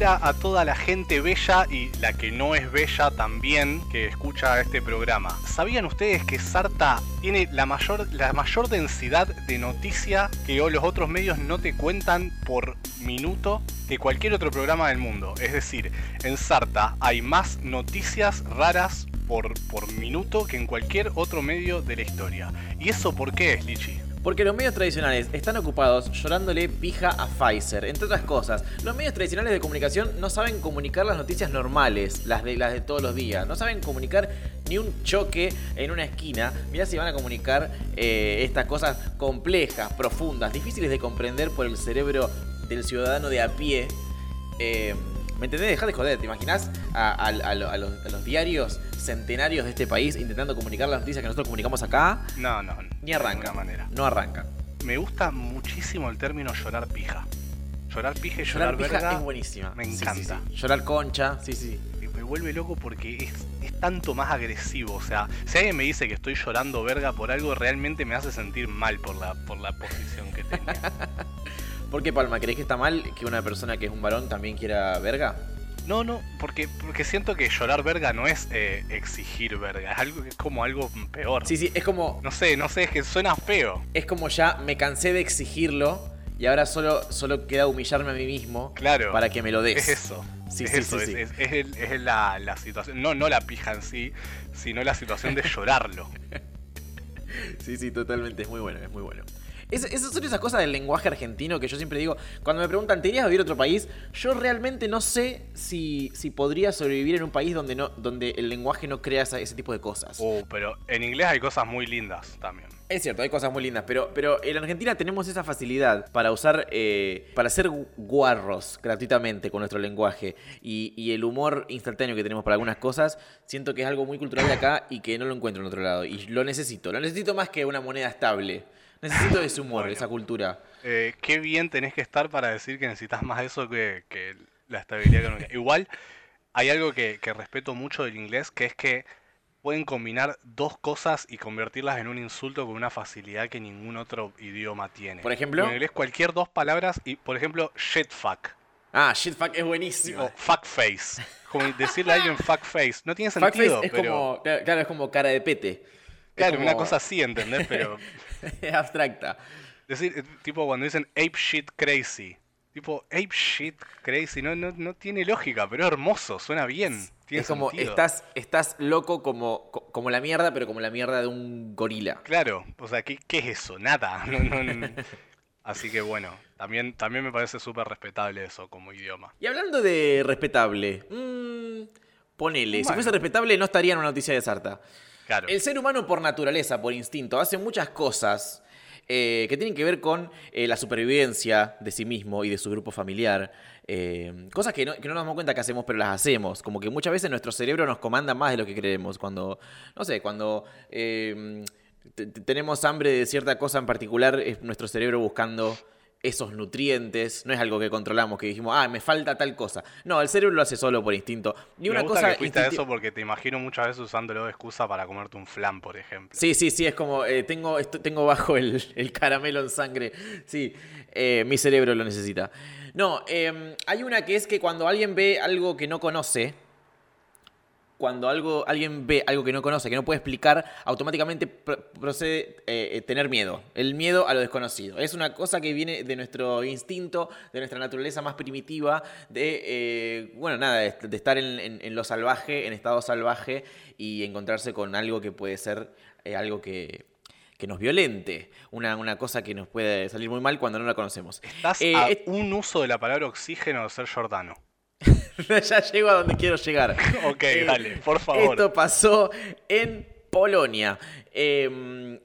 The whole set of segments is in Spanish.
Hola a toda la gente bella y la que no es bella también que escucha este programa. ¿Sabían ustedes que Sarta tiene la mayor, la mayor densidad de noticia que los otros medios no te cuentan por minuto que cualquier otro programa del mundo? Es decir, en Sarta hay más noticias raras por, por minuto que en cualquier otro medio de la historia. ¿Y eso por qué es, Lichi? Porque los medios tradicionales están ocupados llorándole pija a Pfizer. Entre otras cosas, los medios tradicionales de comunicación no saben comunicar las noticias normales, las de, las de todos los días. No saben comunicar ni un choque en una esquina. Mirá si van a comunicar eh, estas cosas complejas, profundas, difíciles de comprender por el cerebro del ciudadano de a pie. Eh, ¿Me entendés? Dejá de joder. ¿Te imaginás a, a- a lo- a los, los diarios centenarios de este país intentando comunicar las noticias que nosotros comunicamos acá? No, no. Ni arranca. De manera. No arranca. Me gusta muchísimo el término llorar pija. Llorar pija y llorar, Llorar pija verga es buenísima. Me Sí, sí, encanta. sí. Llorar concha, sí, sí. Me vuelve loco porque es, es tanto más agresivo. O sea, si alguien me dice que estoy llorando verga por algo, realmente me hace sentir mal por la, por la posición que tengo. ¿Por qué, Palma? ¿Crees que está mal que una persona que es un varón también quiera verga? No, no, porque, porque siento que llorar verga no es eh, exigir verga, es algo es como algo peor. Sí, sí, es como, No sé, no sé, es que suena feo. es como ya me cansé de exigirlo y ahora solo, solo queda humillarme a mí mismo Claro. para que me lo des. Es eso. Sí, es sí, eso, sí, es, el- es la, la situación. No, no la pija en sí, sino la situación de llorarlo. Sí, sí, totalmente, es muy bueno, es muy bueno. Es- esas son esas cosas del lenguaje argentino que yo siempre digo, cuando me preguntan, ¿te irías a vivir a otro país? Yo realmente no sé si, si podría sobrevivir en un país donde, no, donde el lenguaje no crea esa- ese tipo de cosas. Oh, pero en inglés hay cosas muy lindas también. Es cierto, hay cosas muy lindas, pero, pero en Argentina tenemos esa facilidad para usar, eh, para ser gu- guarros gratuitamente con nuestro lenguaje y, y el humor instantáneo que tenemos para algunas cosas, siento que es algo muy cultural de acá y que no lo encuentro en otro lado. Y lo necesito, lo necesito más que una moneda estable. Necesito ese humor, Bueno. esa cultura. Eh, qué bien tenés que estar para decir que necesitas más eso que, que la estabilidad económica. Igual, hay algo que, que respeto mucho del inglés, que es que pueden combinar dos cosas y convertirlas en un insulto con una facilidad que ningún otro idioma tiene. Por ejemplo. En inglés cualquier dos palabras y, por ejemplo, shit fuck Ah, shitfuck es buenísimo. o fuck face. Como decirle a alguien fuck face. No tiene Fuckface sentido, es pero... como, claro, es como cara de pete. Claro, una como- cosa así, ¿entendés? Pero... es abstracta. Decir, eh, tipo cuando dicen ape shit crazy. Tipo, ape shit crazy, no, no, no tiene lógica, pero es hermoso, suena bien. Tiene Es como, sentido. estás, estás loco como, co- como la mierda, pero como la mierda de un gorila. Claro, o sea, ¿qué, qué es eso? Nada. No, no, no. Así que bueno, también, también me parece súper respetable eso como idioma. Y hablando de respetable, mm, ponele, si Bueno. fuese respetable no estaría en una noticia de Sarta. El ser humano por naturaleza, por instinto, hace muchas cosas eh, que tienen que ver con eh, la supervivencia de sí mismo y de su grupo familiar. eh, cosas que no, que no nos damos cuenta que hacemos, pero las hacemos. Como que muchas veces nuestro cerebro nos comanda más de lo que creemos. Cuando, no sé, cuando te- te- tenemos hambre de cierta cosa en particular, es nuestro cerebro buscando esos nutrientes. No es algo que controlamos, que dijimos, ah, me falta tal cosa. No, el cerebro lo hace solo por instinto. Y me una gusta cosa que fuiste a eso porque te imagino muchas veces usándolo de excusa para comerte un flan, por ejemplo. Sí, sí, sí, es como, eh, tengo, esto, tengo bajo el, el caramelo en sangre. Sí, eh, mi cerebro lo necesita. No, eh, hay una que es que cuando alguien ve algo que no conoce, cuando algo, alguien ve algo que no conoce, que no puede explicar, automáticamente pro- procede eh, eh, tener miedo. El miedo a lo desconocido. Es una cosa que viene de nuestro instinto, de nuestra naturaleza más primitiva, de, eh, bueno, nada, de, de estar en, en- en lo salvaje, en estado salvaje y encontrarse con algo que puede ser eh, algo que, que nos violente. Una, una cosa que nos puede salir muy mal cuando no la conocemos. Estás a un uso de la palabra oxígeno de ser Jordano. ya llego a donde quiero llegar. Ok, Eh, dale, por favor. Esto pasó en Polonia, eh,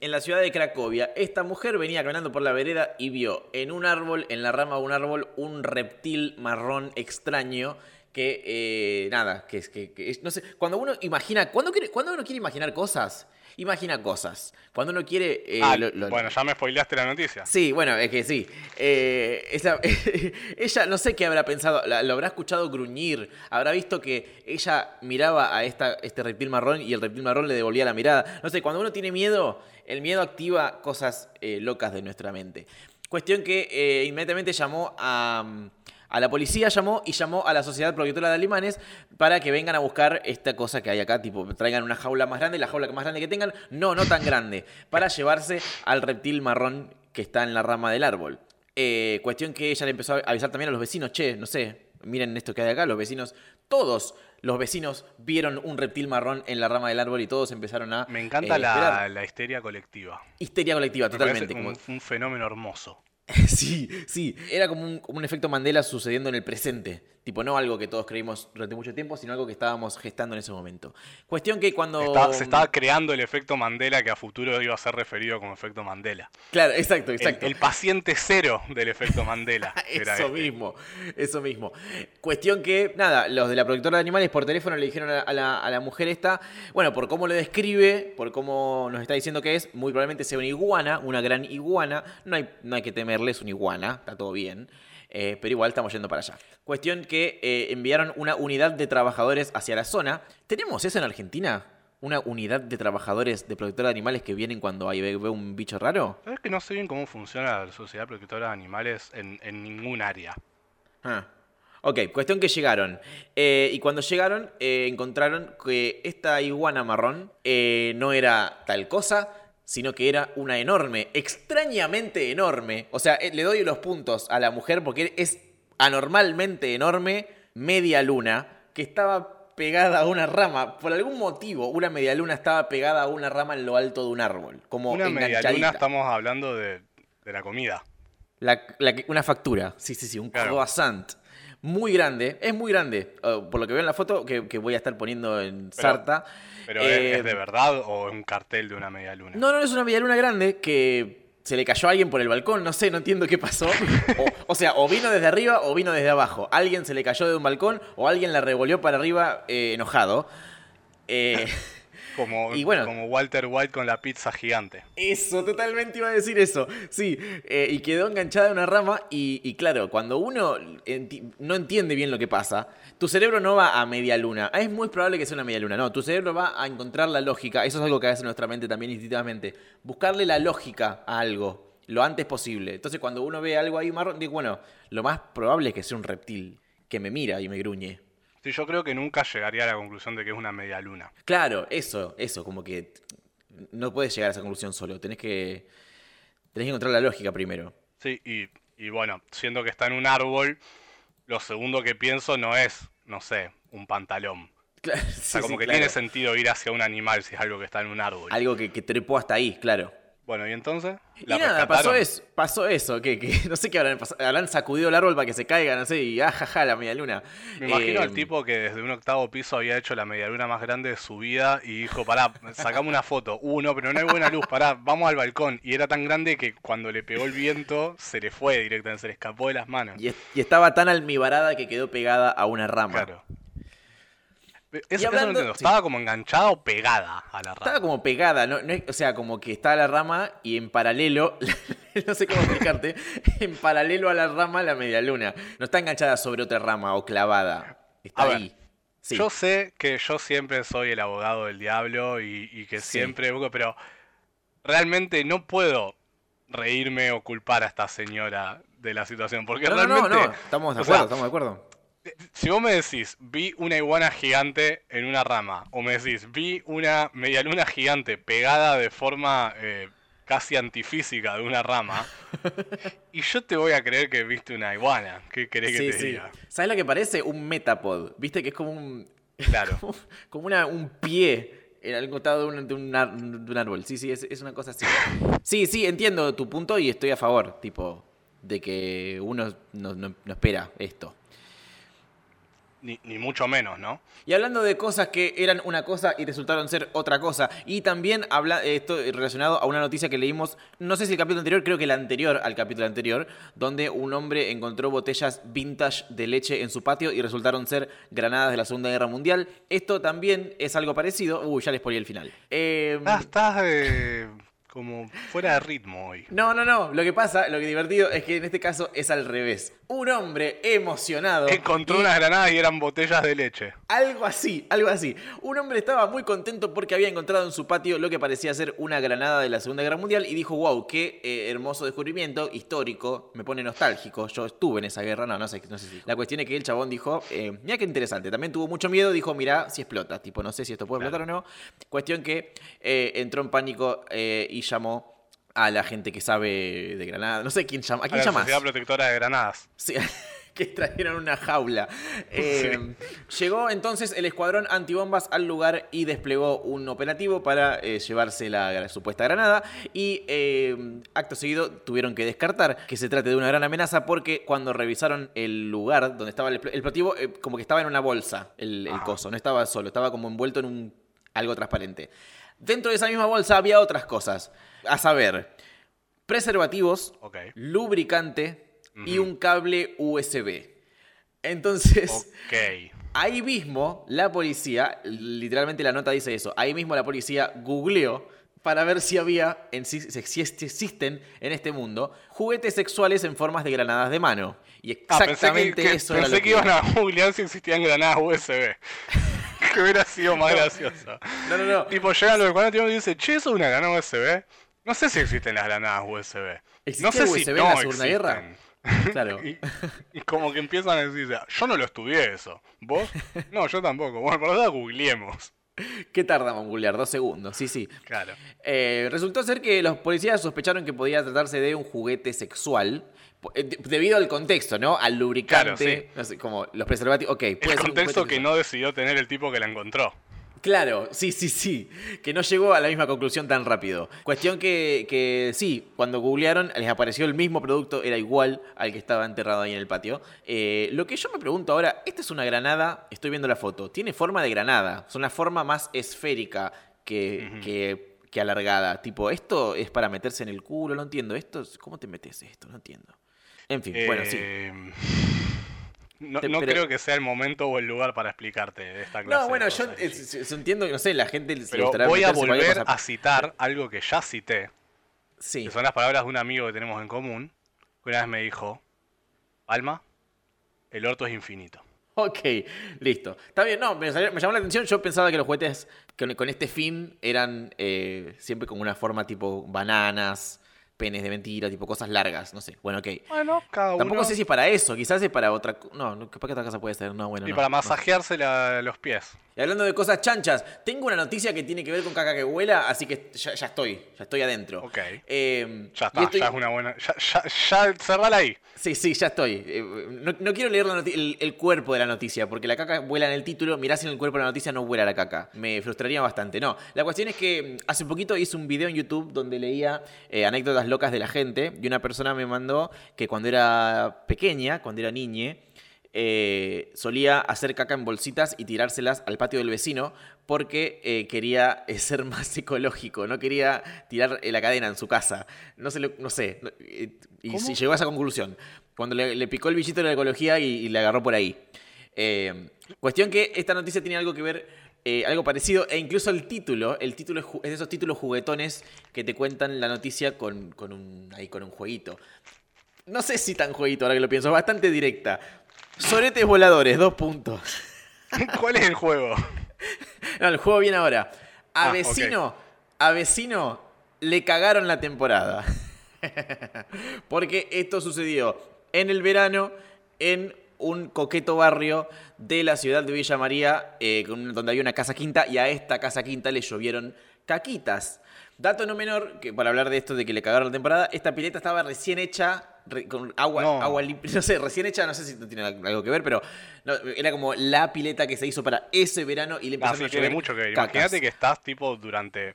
en la ciudad de Cracovia. Esta mujer venía caminando por la vereda y vio en un árbol, en la rama de un árbol, un reptil marrón extraño que, eh, nada, que es que, no sé, cuando uno imagina, cuando, quiere, cuando uno quiere imaginar cosas, imagina cosas. Cuando uno quiere... Eh, ah, bueno, ya me spoileaste la noticia. Sí, bueno, es que sí. Eh, ella, no sé qué habrá pensado, lo habrá escuchado gruñir, habrá visto que ella miraba a esta, este reptil marrón y el reptil marrón le devolvía la mirada. No sé, cuando uno tiene miedo, el miedo activa cosas locas de nuestra mente. Cuestión que inmediatamente llamó a a la policía llamó y llamó a la Sociedad Protectora de Alemanes para que vengan a buscar esta cosa que hay acá, tipo, traigan una jaula más grande, la jaula más grande que tengan, no, no tan grande, para llevarse al reptil marrón que está en la rama del árbol. Eh, cuestión que ella le empezó a avisar también a los vecinos, che, no sé, miren esto que hay acá, los vecinos, todos los vecinos vieron un reptil marrón en la rama del árbol y todos empezaron a... Me encanta eh, la, histeria colectiva. Histeria colectiva, totalmente. Como... Un fenómeno hermoso. Sí, sí. Era como un, como un, efecto Mandela sucediendo en el presente. Tipo, no algo que todos creímos durante mucho tiempo, sino algo que estábamos gestando en ese momento. Cuestión que cuando... se estaba creando el efecto Mandela que a futuro iba a ser referido como efecto Mandela. Claro, exacto, exacto. El, paciente cero del efecto Mandela. eso este. mismo, eso mismo. Cuestión que, nada, los de la productora de animales por teléfono le dijeron a la, a la mujer esta, bueno, por cómo lo describe, por cómo nos está diciendo que es, muy probablemente sea una iguana, una gran iguana. No hay, no hay que temerle, es una iguana, está todo bien. Eh, pero igual estamos yendo para allá. Cuestión que eh, enviaron una unidad de trabajadores hacia la zona. ¿Tenemos eso en Argentina? ¿Una unidad de trabajadores de protectora de animales que vienen cuando hay, ve, un bicho raro? ¿Sabes que no sé bien cómo funciona la sociedad protectora de animales en, ningún área? Ah. Ok, cuestión que llegaron. Eh, y cuando llegaron, encontraron que esta iguana marrón no era tal cosa, sino que era una enorme, extrañamente enorme. O sea, eh, le doy los puntos a la mujer porque es anormalmente enorme media luna que estaba pegada a una rama. Por algún motivo, una media luna estaba pegada a una rama en lo alto de un árbol. Como una media luna estamos hablando de, la comida. una factura, sí, sí, sí, un croissant muy grande, es muy grande, oh, por lo que veo en la foto que, voy a estar poniendo en Sarta. ¿Pero es, de eh, verdad o es un cartel de una media luna? No, no, es una media luna grande que se le cayó a alguien por el balcón, no sé, no entiendo qué pasó. O, sea, o vino desde arriba o vino desde abajo. Alguien se le cayó de un balcón o alguien la revolvió para arriba eh, enojado. Eh, como, como Walter White con la pizza gigante. Eso, totalmente iba a decir eso. Sí, eh, y quedó enganchada en una rama. Y, claro, cuando uno no entiende bien lo que pasa, tu cerebro no va a media luna. Es muy probable que sea una media luna. No, tu cerebro va a encontrar la lógica. Eso es algo que hace nuestra mente también instintivamente. Buscarle la lógica a algo lo antes posible. Entonces, cuando uno ve algo ahí marrón, digo, bueno, lo más probable es que sea un reptil que me mira y me gruñe yo creo que nunca llegaría a la conclusión de que es una media luna. Claro, eso, eso, como que no puedes llegar a esa conclusión solo, tenés que, tenés que encontrar la lógica primero. Sí, y, bueno, siendo que está en un árbol, lo segundo que pienso no es, no sé, un pantalón. Claro, o sea, como que tiene sentido ir hacia un animal si es algo que está en un árbol. Algo que, que trepó hasta ahí, claro. Bueno, ¿y entonces? y nada, pasó eso, pasó eso, que, no sé qué habrán pasado, habrán sacudido el árbol para que se caiga, no sé, y ajaja, la media luna. Me imagino al eh, tipo que desde un octavo piso había hecho la media luna más grande de su vida y dijo, pará, sacame una foto. Uno, uh, pero no hay buena luz, pará, vamos al balcón. Y era tan grande que cuando le pegó el viento se le fue directamente, se le escapó de las manos. Y, y estaba tan almibarada que quedó pegada a una rama. Claro. Estaba como enganchada o pegada a la rama. Estaba como pegada, no, o sea, como que está la rama y en paralelo, no sé cómo explicarte, en paralelo a la rama la media luna. No está enganchada sobre otra rama o clavada. Está ahí. Yo sé que yo siempre soy el abogado del diablo y, que siempre pero realmente no puedo reírme o culpar a esta señora de la situación. Porque realmente. No, no, Estamos de acuerdo, estamos de acuerdo si vos me decís, vi una iguana gigante en una rama, o me decís, vi una medialuna gigante pegada de forma eh, casi antifísica de una rama, y yo te voy a creer que viste una iguana. ¿Qué querés que te diga? ¿Sabes lo que parece? Un metapod. ¿Viste que es como un. Claro. como, una, un pie en algún costado de un, árbol. Sí, sí, es, una cosa así. Sí, sí, entiendo tu punto y estoy a favor, tipo, de que uno no espera esto ni, mucho menos, ¿no? Y hablando de cosas que eran una cosa y resultaron ser otra cosa, y también habla, esto relacionado a una noticia que leímos, no sé si el capítulo anterior, creo que el anterior al capítulo anterior, donde un hombre encontró botellas vintage de leche en su patio y resultaron ser granadas de la Segunda Guerra Mundial. Esto también es algo parecido. Uy, ya les ponía el final. Eh... Ah, estás eh, como fuera de ritmo hoy. No, no, no. Lo que pasa, lo que divertido es que en este caso es al revés. Un hombre emocionado. Encontró unas granadas y eran botellas de leche. Algo así, algo así. Un hombre estaba muy contento porque había encontrado en su patio lo que parecía ser una granada de la Segunda Guerra Mundial y dijo, wow, qué eh, hermoso descubrimiento, histórico, me pone nostálgico. Yo estuve en esa guerra, no, no sé, no sé si. La cuestión es que el chabón dijo, eh, mira qué interesante. También tuvo mucho miedo, dijo, mira si explota. Tipo, no sé si esto puede explotar o no. Cuestión que eh, entró en pánico y llamó a la gente que sabe de Granada. No sé quién llama. ¿A quién llamas? La Sociedad Protectora de Granadas. Sí, que trajeron una jaula. Eh, llegó entonces el escuadrón antibombas al lugar y desplegó un operativo para eh, llevarse la, supuesta granada. Y eh, acto seguido tuvieron que descartar que se trate de una gran amenaza porque cuando revisaron el lugar donde estaba el, explosivo, como que estaba en una bolsa el, el coso, no estaba solo, estaba como envuelto en un algo transparente. Dentro de esa misma bolsa había otras cosas. A saber, preservativos, lubricante y un cable USB. Entonces, ahí mismo la policía, literalmente la nota dice eso, ahí mismo la policía googleó para ver si había, en, si, si existen en este mundo, juguetes sexuales en formas de granadas de mano. Y ah, exactamente eso era lo que, que iban a googlear si existían granadas USB. que hubiera sido más gracioso. No, no, no. Tipo, llegan los cuando y dicen, che, eso es una granada USB. No sé si existen las granadas USB. No sé USB si en la Segunda Guerra? Claro. y, como que empiezan a decir, yo no lo estudié eso. ¿Vos? No, yo tampoco. Bueno, por lo googleemos. ¿Qué tardamos en googlear? Dos segundos, sí, sí. Claro. Eh, resultó ser que los policías sospecharon que podía tratarse de un juguete sexual. Eh, debido al contexto, ¿no? Al lubricante, como los preservativos. Ok, puede el contexto que no decidió tener el tipo que la encontró. Claro, sí, sí, sí. Que no llegó a la misma conclusión tan rápido. Cuestión que, que sí, cuando googlearon les apareció el mismo producto, era igual al que estaba enterrado ahí en el patio. Eh, lo que yo me pregunto ahora, esta es una granada, estoy viendo la foto, tiene forma de granada, es una forma más esférica que, que, alargada. Tipo, esto es para meterse en el culo, no entiendo. Esto, ¿Cómo te metes esto? No entiendo. En fin, bueno, sí. Em, no, creo que sea el momento o el lugar para explicarte esta clase. No, bueno, yo, entiendo que, no sé, la gente... Pero voy a volver a... citar algo que ya cité. Sí. Que son las palabras de un amigo que tenemos en común. Que una vez me dijo, Alma, el orto es infinito. Ok, listo. Está bien, no, me, llamó la atención. Yo pensaba que los juguetes con, este fin eran eh, siempre con una forma tipo bananas, penes de mentira, tipo cosas largas, no sé. Bueno, ok. Bueno, cada uno. Tampoco sé si es para eso, quizás es para otra. No, ¿para qué otra cosa puede ser? No, bueno. Y para masajearse los pies. Y hablando de cosas chanchas, tengo una noticia que tiene que ver con caca que vuela, así que ya, estoy, ya estoy adentro. Ok. Em, ya está, ya es una buena. Ya, ya, cerrala ahí. Sí, sí, ya estoy. Eh, no, quiero leer el, cuerpo de la noticia, porque la caca vuela en el título, mirás en el cuerpo de la noticia no vuela la caca. Me frustraría bastante. No, la cuestión es que mm, hace poquito hice un video en YouTube donde leía eh, anécdotas locas de la gente y una persona me mandó que cuando era pequeña, cuando era niñe, eh, solía hacer caca en bolsitas y tirárselas al patio del vecino porque eh, quería eh, ser más ecológico, no quería tirar la cadena en su casa. No, sé, no sé. Y si llegó a esa conclusión. Cuando le, picó el bichito de la ecología y, le agarró por ahí. cuestión que esta noticia tiene algo que ver, algo parecido, e incluso el título, el título es, de esos títulos juguetones que te cuentan la noticia con, un, ahí, con un jueguito. No sé si tan jueguito ahora que lo pienso, es bastante directa. Soretes voladores, dos puntos. ¿Cuál es el juego? No, el juego viene ahora. A ah, vecino, a vecino le cagaron la temporada. Porque esto sucedió en el verano en un coqueto barrio de la ciudad de Villa María, eh, donde había una casa quinta, y a esta casa quinta le llovieron caquitas. Dato no menor, que para hablar de esto de que le cagaron la temporada, esta pileta estaba recién hecha, con agua, no. agua limpia, no sé, recién hecha, no sé si tiene algo que ver, pero era como la pileta que se hizo para ese verano y le empezaron a tiene mucho que ver. Imagínate que estás tipo durante,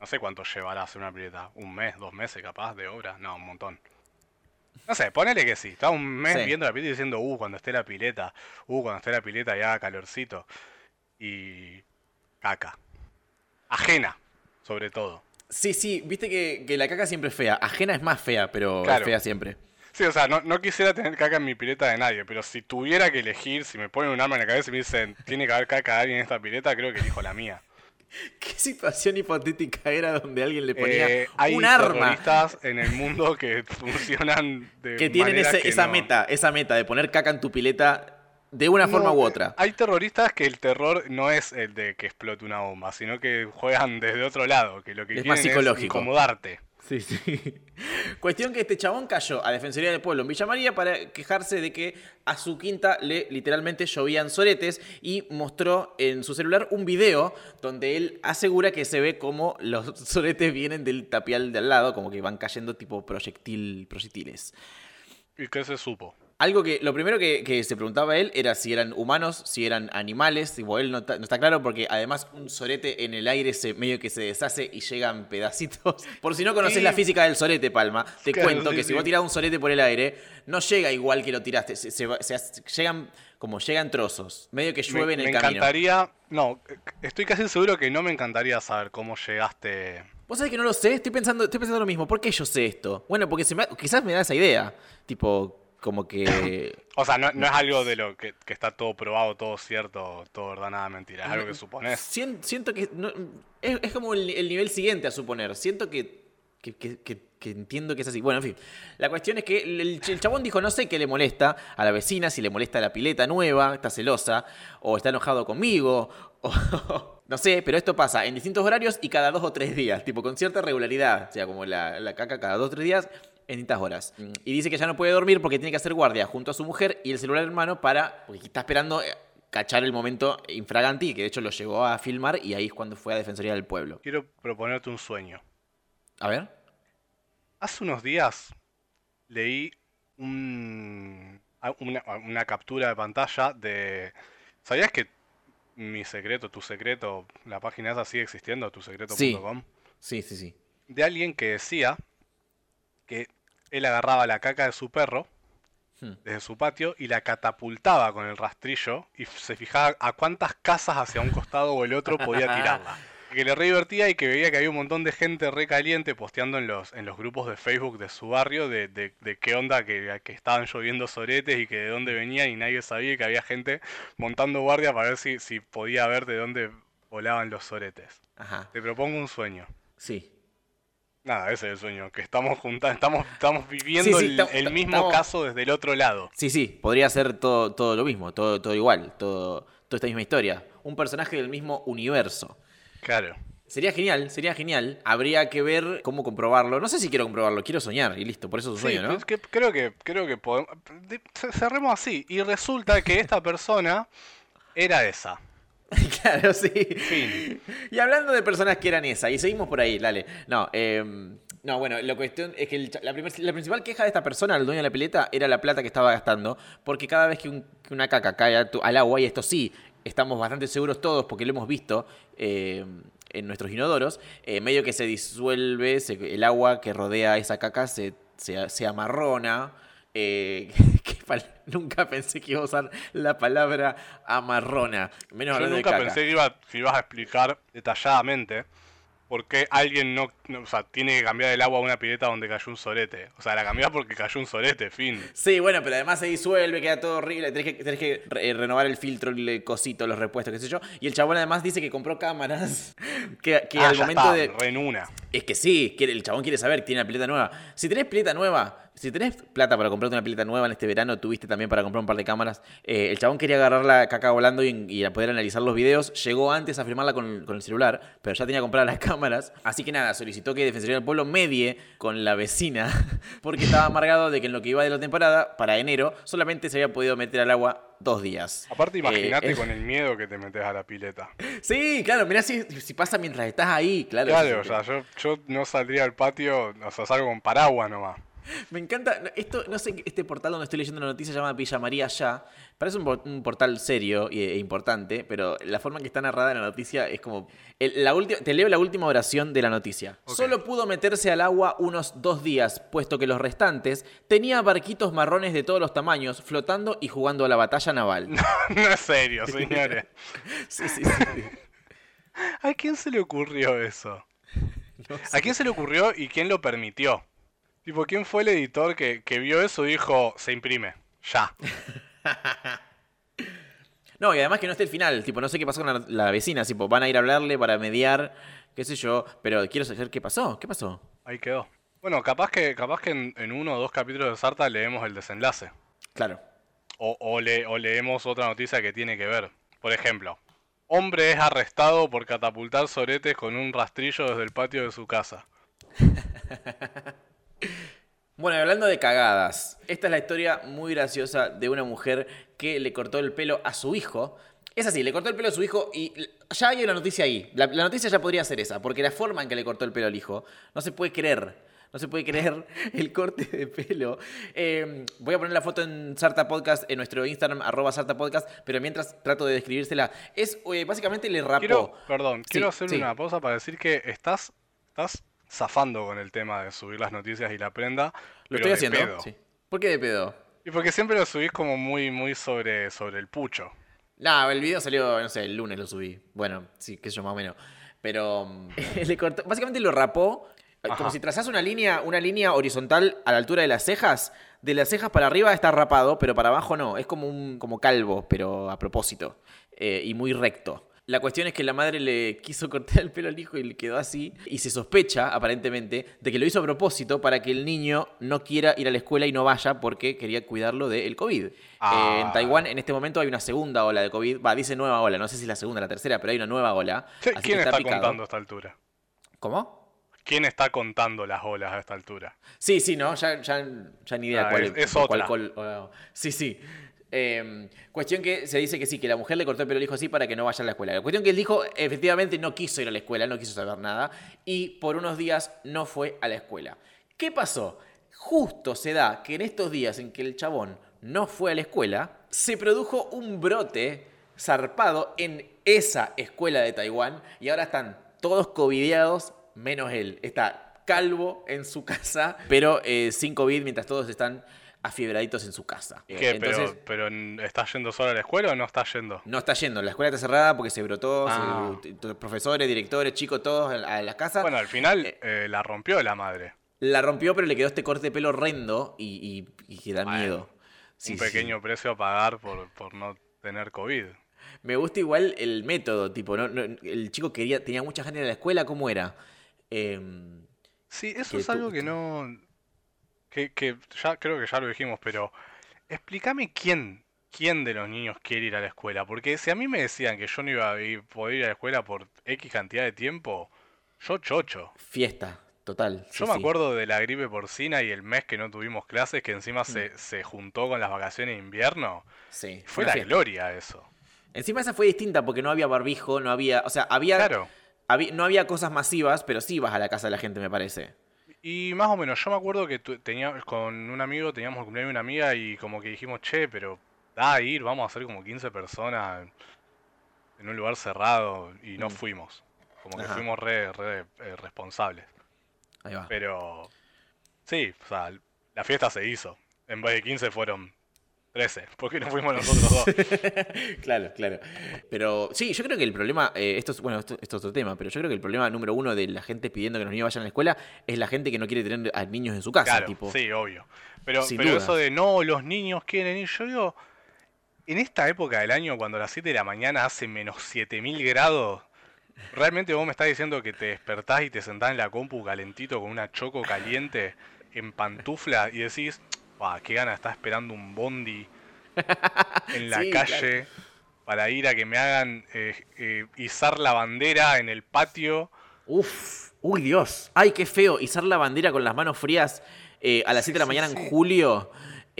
no sé cuánto llevará hacer una pileta, un mes, dos meses capaz de obra, no, un montón. No sé, ponele que sí. Estaba un mes Sí. viendo la pileta y diciendo, uh, cuando esté la pileta, uh, cuando esté la pileta y haga calorcito. Y. caca. Ajena, sobre todo. Sí, sí, viste que, que la caca siempre es fea. Ajena es más fea, pero Claro. es fea siempre. Sí, o sea, no, no quisiera tener caca en mi pileta de nadie, pero si tuviera que elegir, si me ponen un arma en la cabeza y me dicen, tiene que haber caca de alguien en esta pileta, creo que elijo la mía. ¿Qué situación hipotética era donde alguien le ponía Eh, hay un arma terroristas en el mundo que funcionan de que tienen ese- que esa no- meta, esa meta de poner caca en tu pileta de una forma u otra? Hay terroristas que el terror no es el de que explote una bomba, sino que juegan desde otro lado, que lo que Es quieren más psicológico. es incomodarte. Sí, sí. Cuestión que este chabón cayó a Defensoría del Pueblo en Villa María para quejarse de que a su quinta le literalmente llovían soretes y mostró en su celular un video donde él asegura que se ve como los soretes vienen del tapial de al lado, como que van cayendo tipo proyectil, proyectiles. ¿Y qué se supo? Algo que, lo primero que, que se preguntaba él era si eran humanos, si eran animales, tipo, él no, está- no está claro porque además un sorete en el aire se medio que se deshace y llegan pedacitos. Por si no conoces Sí. la física del sorete, Palma, te Claro, cuento sí, que sí. si vos tirás un sorete por el aire, no llega igual que lo tiraste, se, se se llegan como llegan trozos, medio que llueve me, en el me camino. encantaría, no, estoy casi seguro que no me encantaría saber cómo llegaste. Vos sabés que no lo sé, estoy pensando, estoy pensando lo mismo, ¿por qué yo sé esto? Bueno, porque se me- quizás me da esa idea, tipo, como que... O sea, no, no es algo de lo que, que está todo probado, todo cierto, todo verdad, nada mentira. Es algo que supones. Sien- siento que no- es, es como el, el nivel siguiente a suponer. Siento que, que, que- que- que entiendo que es así. Bueno, en fin. La cuestión es que el, el chabón dijo, no sé qué le molesta a la vecina, si le molesta la pileta nueva, está celosa, o está enojado conmigo, o no sé, pero esto pasa en distintos horarios y cada dos o tres días, tipo con cierta regularidad. O sea, como la, la caca cada dos o tres días en distintas horas. Y dice que ya no puede dormir porque tiene que hacer guardia junto a su mujer y el celular en mano para, porque está esperando eh, cachar el momento infraganti, que de hecho lo llegó a filmar y ahí es cuando fue a Defensoría del Pueblo. Quiero proponerte un sueño. A ver. Hace unos días leí un, una, una captura de pantalla de... ¿Sabías que mi secreto, tu secreto, la página esa sigue existiendo, tusecreto.com? Sí, sí, sí. De alguien que decía que él agarraba la caca de su perro Hmm. desde su patio y la catapultaba con el rastrillo y se fijaba a cuántas casas hacia un costado o el otro podía tirarla. Que le re divertía y que veía que había un montón de gente re caliente posteando en los, en los grupos de Facebook de su barrio de, de- de qué onda que, que estaban lloviendo soretes y que de dónde venían y nadie sabía que había gente montando guardia para ver si, si podía ver de dónde volaban los soretes. Ajá. Te propongo un sueño. Sí. Nada, ese es el sueño, que estamos juntas, estamos, estamos viviendo Sí, sí, el, mismo estamos- caso desde el otro lado. Sí, sí, podría ser todo, todo lo mismo, todo, todo igual, todo, toda esta misma historia. Un personaje del mismo universo. Claro. Sería genial, sería genial. Habría que ver cómo comprobarlo. No sé si quiero comprobarlo, quiero soñar y listo, por eso es un Sí, sueño, ¿no? es que creo que creo que podemos de- ce- cerremos así y resulta que esta persona era esa. claro, sí. Fin. Y hablando de personas que eran esa, y seguimos por ahí, dale. No, eh, no, bueno, la cuestión es que el la, primer- la principal queja de esta persona, el dueño de la pileta, era la plata que estaba gastando, porque cada vez que, un- que una caca cae al agua, y esto sí, estamos bastante seguros todos porque lo hemos visto eh, en nuestros inodoros, eh, medio que se disuelve, se- el agua que rodea esa caca se, se, se amarrona. Eh, que nunca pensé que iba a usar la palabra amarrona. Menos Yo de nunca pensé que, iba, que ibas a explicar detalladamente por qué alguien no, no- o sea, tiene que cambiar el agua a una pileta donde cayó un sorete. O sea, la cambiás porque cayó un sorete, fin. Sí, bueno, pero además se disuelve, queda todo horrible. Tenés que, tenés que re- eh, renovar el filtro, el cosito, los repuestos, qué sé yo. Y el chabón además dice que compró cámaras. Que, que Ah, al momento está, de. re en una. Es que sí, el chabón quiere saber que tiene una pileta nueva. Si tenés pileta nueva, si tenés plata para comprarte una pileta nueva en este verano, tuviste también para comprar un par de cámaras. eh, el chabón quería agarrar la caca volando y, poder analizar los videos. Llegó antes a firmarla con, con el celular, pero ya tenía compradas las cámaras. Así que nada, solicitó que Defensoría del Pueblo medie con la vecina, porque estaba amargado de que en lo que iba de la temporada, para enero, solamente se había podido meter al agua dos días. Aparte, Eh, imagínate eh, con el miedo que te metes a la pileta. Sí, claro, mirá si, si pasa mientras estás ahí, claro. Claro, o sea, yo, yo no saldría al patio, o sea, salgo con paraguas nomás. Me encanta, esto, no sé, este portal donde estoy leyendo la noticia se llama Villa María Ya. Parece un, portal serio e, importante, pero la forma en que está narrada la noticia es como... la te leo la última oración de la noticia. Solo pudo meterse al agua unos dos días, puesto que los restantes tenía barquitos marrones de todos los tamaños flotando y jugando a la batalla naval. No, es serio, señores. sí, sí, sí. ¿A quién se le ocurrió eso? ¿A quién se le ocurrió y quién lo permitió? Tipo, ¿quién fue el editor que, vio eso y dijo, se imprime? Ya. no, y además que no esté el final. Tipo, no sé qué pasó con la, vecina. Tipo, van a ir a hablarle para mediar, qué sé yo. Pero quiero saber qué pasó. ¿Qué pasó? Ahí quedó. Bueno, capaz que, capaz que en, uno o dos capítulos de Sarta leemos el desenlace. Claro. O, o leemos otra noticia que tiene que ver. Por ejemplo, hombre es arrestado por catapultar soretes con un rastrillo desde el patio de su casa. Bueno, hablando de cagadas, esta es la historia muy graciosa de una mujer que le cortó el pelo a su hijo. Es así, le cortó el pelo a su hijo y ya hay una noticia ahí. La, noticia ya podría ser esa, porque la forma en que le cortó el pelo al hijo no se puede creer. No se puede creer el corte de pelo. Em, voy a poner la foto en Sarta Podcast, en nuestro Instagram, arroba Sarta Podcast, pero mientras trato de describírsela. Es, eh, básicamente le rapó. perdón, quiero hacer una pausa para decir que estás, estás zafando con el tema de subir las noticias y la prenda. Lo estoy haciendo. Sí. ¿Por qué de pedo? Y porque siempre lo subís como muy, muy sobre, sobre el pucho. No, el video salió, no sé, el lunes lo subí. Bueno, sí, qué sé yo, más o menos. Pero mm, le cortó, básicamente lo rapó. Eh, como si trazas una línea, una línea horizontal a la altura de las cejas. De las cejas para arriba está rapado, pero para abajo no. Es como un como calvo, pero a propósito. Eh, y muy recto. La cuestión es que la madre le quiso cortar el pelo al hijo y le quedó así. Y se sospecha, aparentemente, de que lo hizo a propósito para que el niño no quiera ir a la escuela y no vaya porque quería cuidarlo del COVID. Ah. en Taiwán en este momento hay una segunda ola de COVID. Va, dice nueva ola. No sé si es la segunda o la tercera, pero hay una nueva ola. ¿Quién está, contando a esta altura? ¿Cómo? ¿Quién está contando las olas a esta altura? Sí, sí, no, ya, ya, ni idea ah, cuál es. es otra. sí, sí. Em, cuestión que se dice que sí, que la mujer le cortó el pelo al hijo así para que no vaya a la escuela. La cuestión que el hijo efectivamente no quiso ir a la escuela, no quiso saber nada y por unos días no fue a la escuela. ¿Qué pasó? Justo se da que en estos días en que el chabón no fue a la escuela, se produjo un brote zarpado en esa escuela de Taiwán y ahora están todos covideados menos él. Está calvo en su casa, pero eh, sin COVID mientras todos están afiebraditos en su casa. ¿Qué? pero, ¿está yendo solo a la escuela o no está yendo? No está yendo, la escuela está cerrada porque se brotó, ah. profesores, directores, chicos, todos a las casas. Bueno, al final eh, eh, la rompió la madre. La rompió, pero le quedó este corte de pelo horrendo y, que da miedo. un pequeño precio a pagar por, no tener COVID. Me gusta igual el método, tipo, ¿no? el chico quería, tenía mucha gente en la escuela, ¿cómo era? Em, sí, eso es algo que no, que, ya creo que ya lo dijimos, pero explícame quién, quién de los niños quiere ir a la escuela. Porque si a mí me decían que yo no iba a poder ir a la escuela por X cantidad de tiempo, yo chocho. Fiesta, total. yo me acuerdo de la gripe porcina y el mes que no tuvimos clases, que encima se, mm. se, juntó con las vacaciones de invierno. Sí. Fue la gloria eso. Encima esa fue distinta porque no había barbijo, no había. O sea, había. Claro. Había, no había cosas masivas, pero sí vas a la casa de la gente, me parece. Y más o menos, yo me acuerdo que tenía, con un amigo teníamos el cumpleaños de una amiga y como que dijimos, che, pero da a ir, vamos a hacer como 15 personas en un lugar cerrado y no mm. fuimos. Como que fuimos re, re eh, responsables. Ahí va. Pero sí, o sea, la fiesta se hizo. En vez de 15 fueron 13, porque no fuimos nosotros dos. claro, claro. Pero sí, yo creo que el problema, eh, esto es, bueno, esto, es otro tema, pero yo creo que el problema número uno de la gente pidiendo que los niños vayan a la escuela es la gente que no quiere tener a niños en su casa. Claro, tipo, sí, obvio. Pero, pero eso de no, los niños quieren ir, yo digo, en esta época del año, cuando a las 7 de la mañana hace menos 7000 grados, ¿realmente vos me estás diciendo que te despertás y te sentás en la compu calentito con una choco caliente en pantufla y decís, qué gana está esperando un bondi en la calle para ir a que me hagan eh, eh, izar la bandera en el patio. Uf, uy Dios, ay qué feo, izar la bandera con las manos frías eh, a las 7 de la mañana en julio.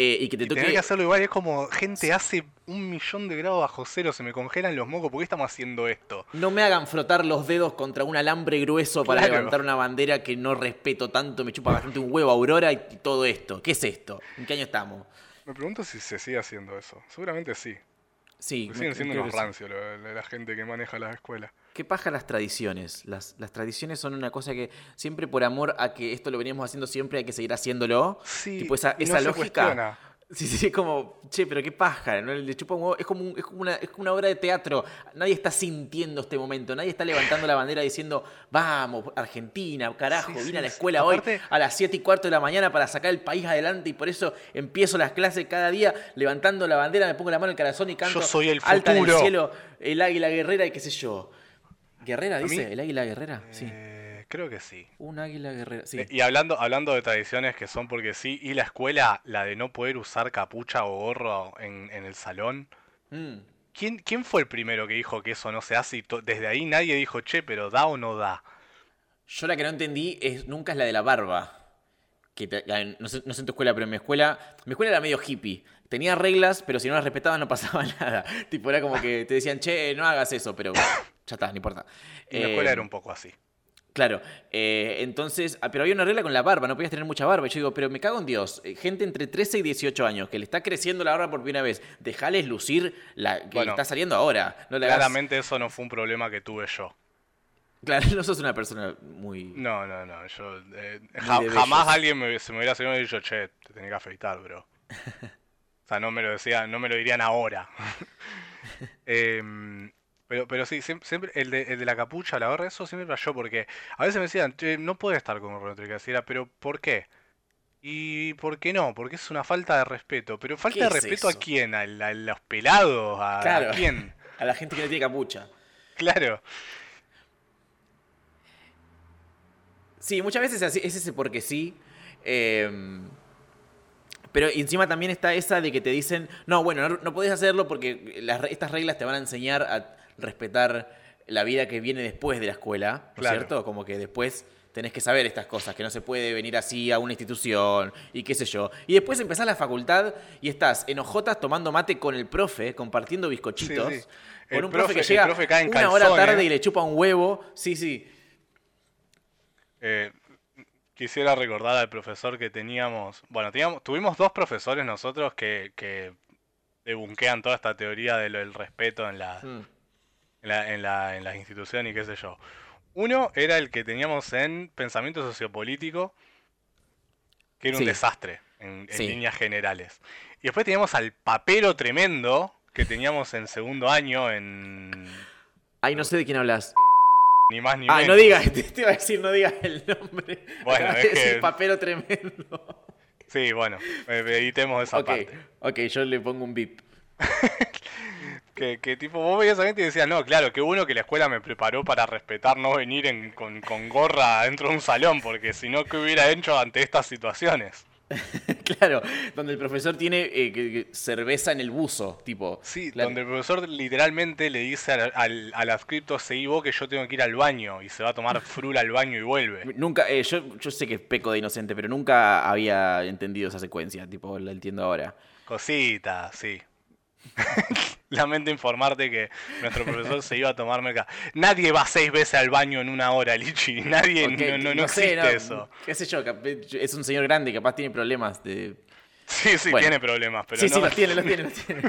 Eh, y que te toque... tener que hacerlo igual es como, gente, hace un millón de grados bajo cero, se me congelan los mocos, ¿por qué estamos haciendo esto? No me hagan frotar los dedos contra un alambre grueso para Claro. levantar una bandera que no respeto tanto, me chupa bastante un huevo Aurora y todo esto. ¿Qué es esto? ¿En qué año estamos? Me pregunto si se sigue haciendo eso. Seguramente sí. Sí, Porque siguen siendo unos sí. rancios la gente que maneja las escuelas. ¿Qué paja las tradiciones? Las, las tradiciones son una cosa que siempre por amor a que esto lo veníamos haciendo siempre hay que seguir haciéndolo. Sí, Tipo esa, no esa se lógica. cuestiona. Sí, sí, es como, che, pero qué paja, ¿no? Le chupa un huevo. Es como, un- es, como una, es como una obra de teatro. Nadie está sintiendo este momento. Nadie está levantando la bandera diciendo, vamos, Argentina, carajo, Sí, vine sí, a la sí. escuela Aparte- hoy a las 7 y cuarto de la mañana para sacar el país adelante y por eso empiezo las clases cada día levantando la bandera, me pongo la mano en el corazón y canto Yo soy el alta en el futuro. cielo, el águila guerrera y qué sé yo. ¿Guerrera mí- dice? ¿El águila guerrera? Sí. Eh, creo que sí. Un águila guerrera, sí. Eh, Y hablando, hablando de tradiciones que son porque sí, y la escuela, la de no poder usar capucha o gorro en, en el salón. Mm. ¿Quién, ¿Quién fue el primero que dijo que eso no se hace? Y desde ahí nadie dijo, che, pero da o no da. Yo la que no entendí es nunca es la de la barba. Que te- la- no, sé, no sé en tu escuela, pero en mi escuela. Mi escuela era medio hippie. Tenía reglas, pero si no las respetaban no pasaba nada. tipo, era como que te decían, che, no hagas eso, pero ya está, no importa. Mi Eh, escuela era un poco así. Claro, eh, entonces, ah, pero había una regla con la barba, no podías tener mucha barba. Y yo digo, pero me cago en Dios, eh, gente entre 13 y 18 años que le está creciendo la barba por primera vez, dejales lucir la que Bueno, está saliendo ahora. No le hagas- Claramente eso no fue un problema que tuve yo. Claro, no sos una persona muy... No, no, no. Yo, eh, ja- jamás alguien me, se me hubiera salido y dicho, che, te tenés que afeitar, bro. o sea, no me lo decían, no me lo dirían ahora. Em, pero, pero sí, siempre, siempre el, de, el de la capucha, la gorra, eso siempre falló porque a veces me decían, no puedes estar con gorra. Así era, pero ¿por qué? ¿Y por qué no? Porque es una falta de respeto. ¿Pero falta ¿Qué de es respeto a quién? ¿A, la- a los pelados? ¿A, quién? A la gente que no tiene capucha. Claro. Sí, muchas veces así- es ese porque sí. eh, pero encima también está esa de que te dicen, no, bueno, no, no podés hacerlo porque las estas reglas te van a enseñar a respetar la vida que viene después de la escuela, ¿no es Claro. cierto? Como que después tenés que saber estas cosas, que no se puede venir así a una institución y qué sé yo. Y después empezás la facultad y estás en ojotas tomando mate con el profe, compartiendo bizcochitos. Sí, sí. Con un profe, profe- que llega profe cae en una hora tarde y le chupa un huevo. Sí, sí. Eh, quisiera recordar al profesor que teníamos. Bueno, teníamos, tuvimos dos profesores nosotros que, que debunquean toda esta teoría de lo del respeto en la, Mm. En la, en la, en las instituciones y qué sé yo. Uno era el que teníamos en pensamiento sociopolítico, que era un Sí. desastre en, en Sí. líneas generales. Y después teníamos al papero tremendo que teníamos en segundo año en Ay, no sé de quién hablas. ni más ni Ah, menos. no digas, te, te iba a decir, no digas el nombre. Bueno, Acabas es de decir que- papero tremendo. Sí, bueno, eh, editemos esa parte. ok, yo le pongo un bip. Que, que tipo, vos veías a gente y decías, no, claro, qué bueno que la escuela me preparó para respetar no venir en- con, con gorra dentro de un salón, porque si no, ¿qué hubiera hecho ante estas situaciones? claro, donde el profesor tiene eh, que- que cerveza en el buzo, tipo. Sí, claro. donde el profesor literalmente le dice al, al, al adscripto, seguí vos que yo tengo que ir al baño, y se va a tomar frula al baño y vuelve. Nunca, eh, yo, yo sé que peco de inocente, pero nunca había entendido esa secuencia, tipo, la entiendo ahora. Cosita, sí. Lamento informarte que nuestro profesor se iba a tomar merca. Nadie va seis veces al baño en una hora, Lichi. Nadie, no, no, no sé, existe no, eso. Qué sé yo, es un señor grande, capaz tiene problemas de, Sí, sí, Bueno. tiene problemas, pero sí, sí, los tiene, los tiene, los tiene.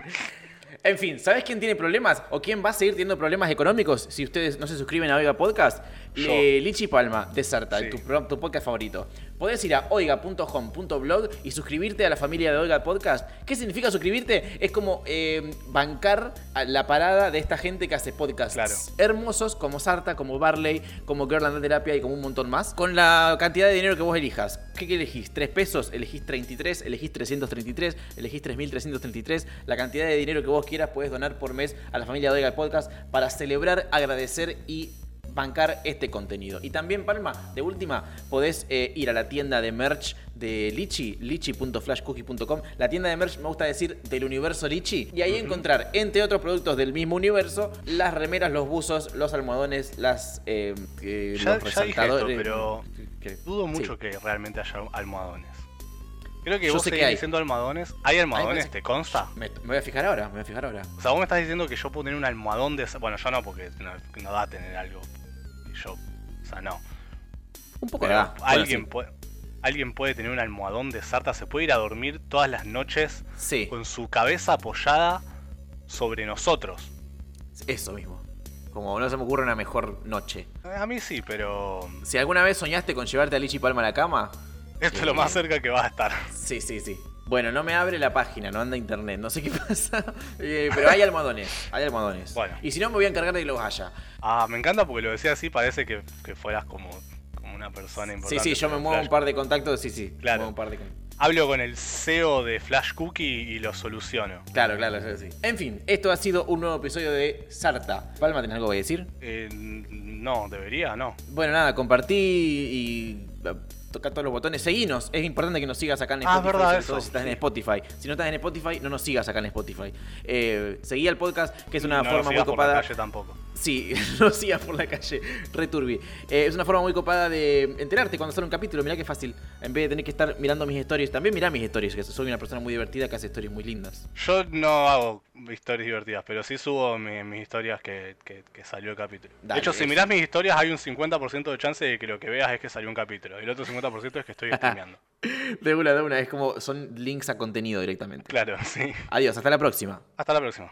En fin, ¿sabes quién tiene problemas? ¿O quién va a seguir teniendo problemas económicos si ustedes no se suscriben a Oiga Podcast? Eh, Lichi Palma, de Sarta, Sí. tu, pro- tu podcast favorito. Podés ir a oiga.home.blog y suscribirte a la familia de Oiga Podcast. ¿Qué significa suscribirte? Es como eh, bancar a la parada de esta gente que hace podcasts Claro. hermosos como Sarta, como Barley, como Girl and Terapia y como un montón más. Con la cantidad de dinero que vos elijas. ¿Qué, qué elegís? ¿3 pesos? ¿Elegís 33? ¿Elegís 333? ¿Elegís 3333? La cantidad de dinero que vos quieras puedes donar por mes a la familia de Oiga Podcast para celebrar, agradecer y bancar este contenido. Y también, Palma, de última, podés eh, ir a la tienda de merch de Lichi, lichi.flashcookie.com. La tienda de merch, me gusta decir, del universo Lichi. Y ahí encontrar, entre otros productos del mismo universo, las remeras, los buzos, los almohadones, las eh, eh, Ya, los ya dije esto, pero ¿Qué? dudo Sí. mucho que realmente haya almohadones. Creo que Yo vos sé que hay. diciendo almohadones. ¿Hay almohadones? ¿Te consta? Me, me voy a fijar ahora, me voy a fijar ahora. O sea, vos me estás diciendo que yo puedo tener un almohadón de... Bueno, yo no, porque no, no da a tener algo. Yo... O sea, no. Un poco. Bueno, alguien, sí. puede, alguien puede tener un almohadón de sarta. Se puede ir a dormir todas las noches Sí, con su cabeza apoyada sobre nosotros. eso mismo. Como no se me ocurre una mejor noche. A mí sí, pero... Si alguna vez soñaste con llevarte a Lichi Palma a la cama, Esto es lo Eh. más cerca que va a estar. sí, sí, sí. Bueno, no me abre la página, no anda internet, no sé qué pasa. Eh, pero hay almohadones, hay almohadones. Bueno. Y si no, me voy a encargar de que los haya. Ah, me encanta porque lo decía así, parece que, que fueras como, como una persona Sí, importante. sí, yo me muevo un par de contactos, sí, sí. Claro. muevo un par de con- Hablo con el CEO de Flash Cookie y lo soluciono. Claro, claro, sí, sí. En fin, esto ha sido un nuevo episodio de Sarta. Palma, ¿tenés algo que decir? Eh, no, debería, no. Bueno, nada, compartí y eh, toca todos los botones. Seguinos. Es importante que nos sigas acá en Ah, Spotify. verdad, sobre eso, si estás en. Spotify. Si no estás en Spotify, no nos sigas acá en Spotify. Eh, seguí al podcast, que es una no forma muy sigas por la copada. calle tampoco. Sí, no sigas por la calle, returbi. Eh, es una forma muy copada de enterarte cuando sale un capítulo. Mirá qué fácil. En vez de tener que estar mirando mis stories, también mirá mis stories, que soy una persona muy divertida que hace stories muy lindas. Yo no hago historias divertidas, pero sí subo mi- mis historias que, que- que salió el capítulo. Dale, de hecho, si eso. mirás mis historias, hay un 50% de chance de que lo que veas es que salió un capítulo. Y el otro 50% es que estoy streameando. De una, de una, es como son links a contenido directamente. claro, sí. Adiós, hasta la próxima. Hasta la próxima.